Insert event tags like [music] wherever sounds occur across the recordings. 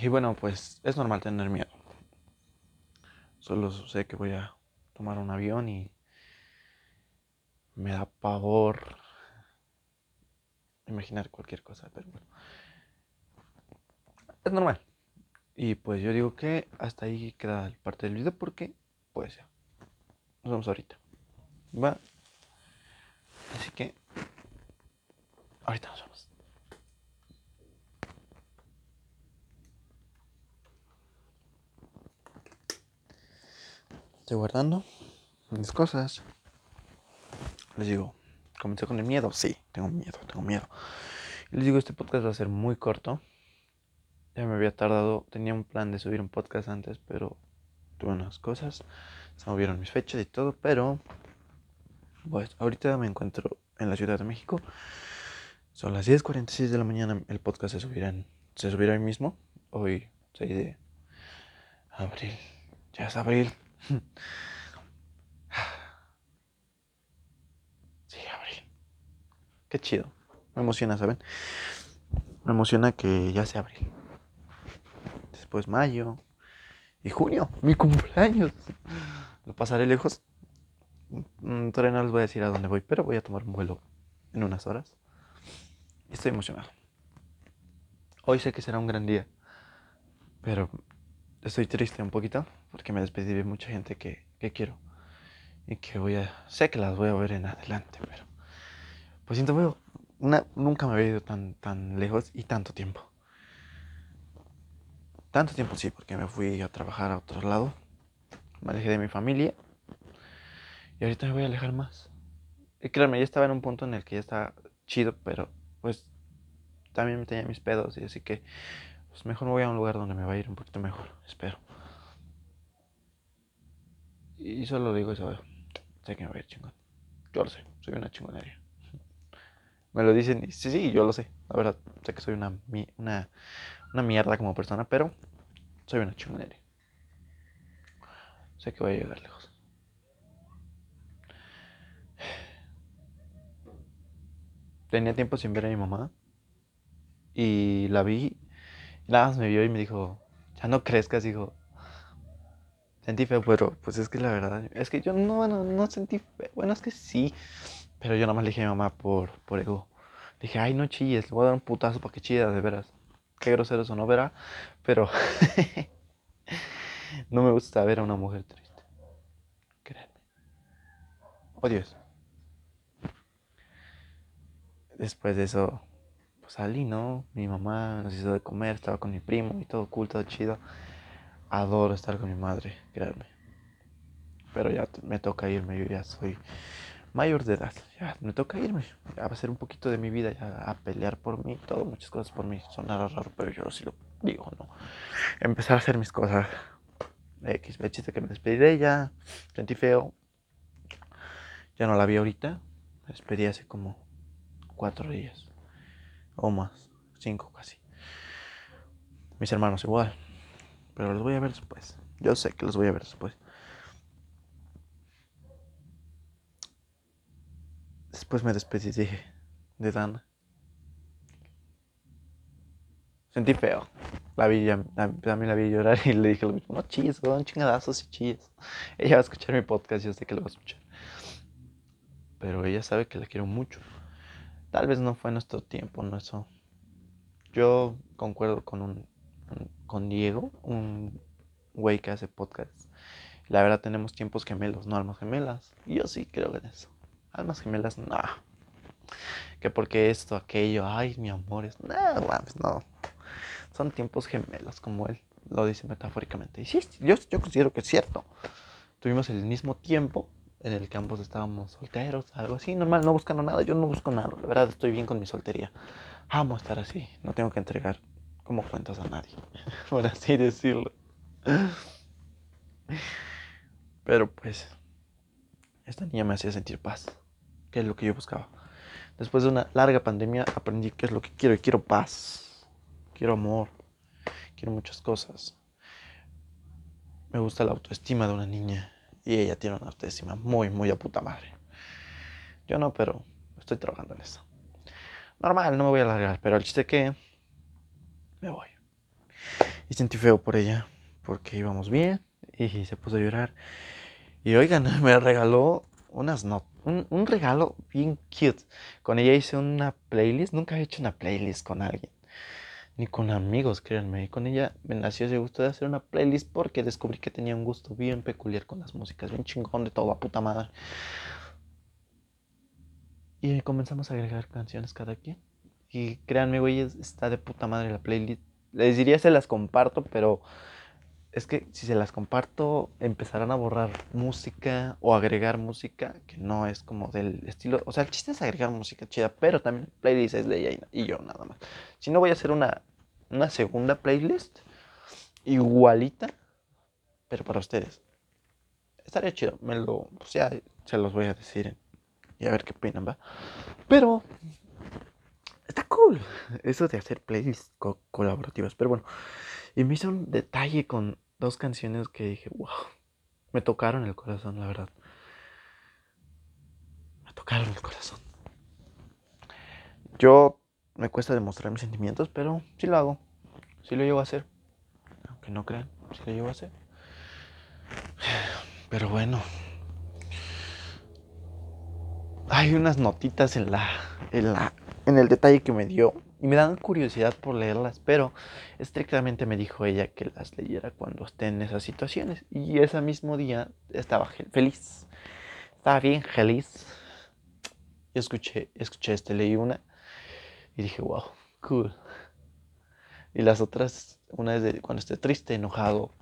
Y bueno, pues es normal tener miedo. Solo sé que voy a tomar un avión y me da pavor imaginar cualquier cosa, pero bueno. Es normal. Y pues yo digo que hasta ahí queda parte del video porque puede ser. Nos vemos ahorita. Va. Así que ahorita nos vemos. Estoy guardando mis cosas. Les digo, comencé con el miedo. Sí, tengo miedo, tengo miedo. Les digo, este podcast va a ser muy corto. Ya me había tardado, tenía un plan de subir un podcast antes, pero tuve unas cosas. Se movieron mis fechas y todo, pero pues ahorita me encuentro en la Ciudad de México. Son las 10.46 de la mañana. El podcast se subirá, se subirá hoy mismo. Hoy 6 de abril. Ya es abril. [sighs] Sí, abril. Qué chido. Me emociona, ¿saben? Me emociona que ya sea abril. Después mayo. Y junio, mi cumpleaños. Lo pasaré lejos. Mm, todavía no les voy a decir a dónde voy, pero voy a tomar un vuelo en unas horas. Estoy emocionado. Hoy sé que será un gran día, pero estoy triste un poquito porque me despedí de mucha gente que, que quiero y que voy a, sé que las voy a ver en adelante, pero pues siento, nunca me había ido tan, tan lejos y tanto tiempo. Tanto tiempo sí, porque me fui a trabajar a otro lado, me alejé de mi familia y ahorita me voy a alejar más. Y créanme, ya estaba en un punto en el que ya estaba chido, pero pues también me tenía mis pedos y así que pues mejor me voy a un lugar donde me va a ir un poquito mejor, espero. Y solo digo eso, sé que me va a ir chingón. Yo lo sé, soy una chingonería. Me lo dicen sí, sí, yo lo sé. La verdad, sé que soy una, una, una mierda como persona, pero soy una chingonería. Sé que voy a llegar lejos. Tenía tiempo sin ver a mi mamá y la vi. Nada más me vio y me dijo, ya no crezcas, hijo. Sentí feo, pero pues es que la verdad, es que yo no, no, no sentí feo. Bueno, es que sí, pero yo nada más le dije a mi mamá por, por ego. Dije, ay, no chilles, le voy a dar un putazo para que chida, de veras. Qué grosero eso no verá, pero [laughs] no me gusta ver a una mujer triste. Créanme. Odio eso. Después de eso, pues salí, ¿no? Mi mamá nos hizo de comer, estaba con mi primo y todo cool, todo chido. Adoro estar con mi madre, créanme. Pero ya me toca irme, yo ya soy mayor de edad. Ya me toca irme. A ser un poquito de mi vida ya a pelear por mí, todo, muchas cosas por mí. Sonará raro, pero yo sí lo digo, ¿no? Empezar a hacer mis cosas. X, me chiste que me despedí de ella. Sentí feo. Ya no la vi ahorita. Me despedí hace como cuatro días. O más. Cinco casi. Mis hermanos igual. Pero los voy a ver después. Yo sé que los voy a ver después. Después me despedí dije, de Dana. Sentí feo. La vi, también la vi llorar y le dije. No chilles, un chingadazos y chilles. Ella va a escuchar mi podcast, yo sé que lo va a escuchar. Pero ella sabe que la quiero mucho. Tal vez no fue nuestro tiempo, no eso. Yo concuerdo con un con Diego, un güey que hace podcast. La verdad tenemos tiempos gemelos, no almas gemelas. Yo sí creo en eso. Almas gemelas, no. Que porque esto, aquello, ay, mi amor, es... No, no. Son tiempos gemelos, como él lo dice metafóricamente. Y sí, yo, yo considero que es cierto. Tuvimos el mismo tiempo en el ambos estábamos solteros, algo así, normal, no buscando nada. Yo no busco nada, la verdad estoy bien con mi soltería. Amo estar así, no tengo que entregar como cuentas a nadie, [laughs] por así decirlo. Pero pues, esta niña me hacía sentir paz, que es lo que yo buscaba. Después de una larga pandemia aprendí qué es lo que quiero y quiero paz, quiero amor, quiero muchas cosas. Me gusta la autoestima de una niña y ella tiene una autoestima muy, muy a puta madre. Yo no, pero estoy trabajando en eso. Normal, no me voy a alargar, pero el chiste que me voy. Y sentí feo por ella, porque íbamos bien y se puso a llorar. Y oigan, [laughs] me regaló unas not un, un, regalo bien cute. Con ella hice una playlist. Nunca he hecho una playlist con alguien. Ni con amigos, créanme. Y con ella me nació ese gusto de hacer una playlist porque descubrí que tenía un gusto bien peculiar con las músicas. Bien chingón de todo, a puta madre. Y comenzamos a agregar canciones cada quien. Y créanme, güey, está de puta madre la playlist. Les diría se las comparto, pero es que si se las comparto empezarán a borrar música o agregar música que no es como del estilo. O sea, el chiste es agregar música chida, pero también playlist es de ella y yo nada más. Si no, voy a hacer una, una segunda playlist igualita, pero para ustedes. Estaría chido, me lo, pues ya se los voy a decir y a ver qué opinan, va. Pero está cool eso de hacer playlists colaborativas. Pero bueno, y me hizo un detalle con dos canciones que dije, wow, me tocaron el corazón, la verdad. Me tocaron el corazón. Yo me cuesta demostrar mis sentimientos, pero sí lo hago. Sí lo llevo a hacer. Aunque no crean, sí lo llevo a hacer. Pero bueno, hay unas notitas en la, en la, en el detalle que me dio y me dan curiosidad por leerlas, pero estrictamente me dijo ella que las leyera cuando esté en esas situaciones. Y ese mismo día estaba feliz, estaba bien feliz. Y escuché, escuché este, leí una y dije, wow, cool. Y las otras, una es de cuando esté triste, enojado,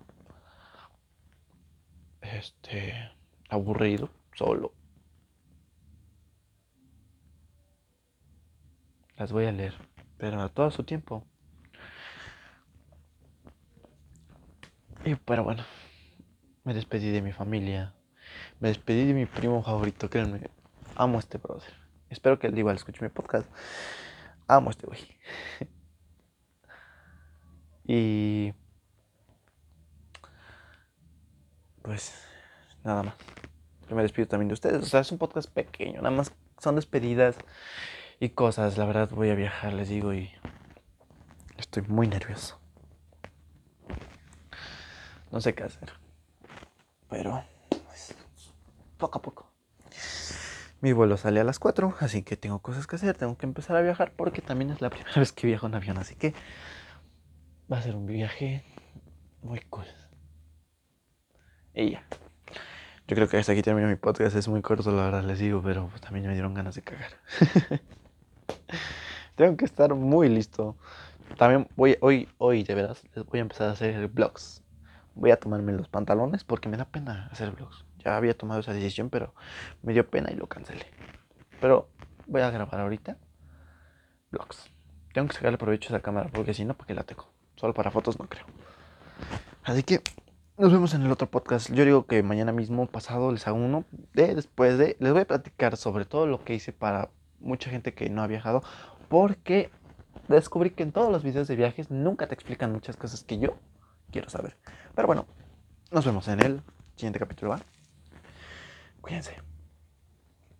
este, aburrido, solo Las voy a leer, pero a todo su tiempo. Y pero bueno, me despedí de mi familia. Me despedí de mi primo favorito, créanme. Amo a este brother. Espero que él igual escuche mi podcast. Amo a este güey. [laughs] y pues nada más. Yo me despido también de ustedes. O sea, es un podcast pequeño. Nada más son despedidas y cosas. La verdad voy a viajar, les digo, y estoy muy nervioso. No sé qué hacer. Pero, pues, poco a poco. Mi vuelo sale a las 4, así que tengo cosas que hacer. Tengo que empezar a viajar porque también es la primera [laughs] vez que viajo en avión. Así que va a ser un viaje muy cool. Y ya. Yo creo que hasta aquí termino mi podcast. Es muy corto, la verdad, les digo, pero pues, también me dieron ganas de cagar. [laughs] Tengo que estar muy listo. También voy, hoy, hoy de veras, voy a empezar a hacer vlogs. Voy a tomarme los pantalones porque me da pena hacer vlogs. Ya había tomado esa decisión, pero me dio pena y lo cancelé. Pero voy a grabar ahorita vlogs. Tengo que sacarle provecho a esa cámara porque si no, ¿para qué la tengo? Solo para fotos no creo. Así que nos vemos en el otro podcast. Yo digo que mañana mismo, pasado, les hago uno. De, después de, les voy a platicar sobre todo lo que hice para mucha gente que no ha viajado, porque descubrí que en todos los videos de viajes nunca te explican muchas cosas que yo quiero saber. Pero bueno, nos vemos en el siguiente capítulo. Cuídense.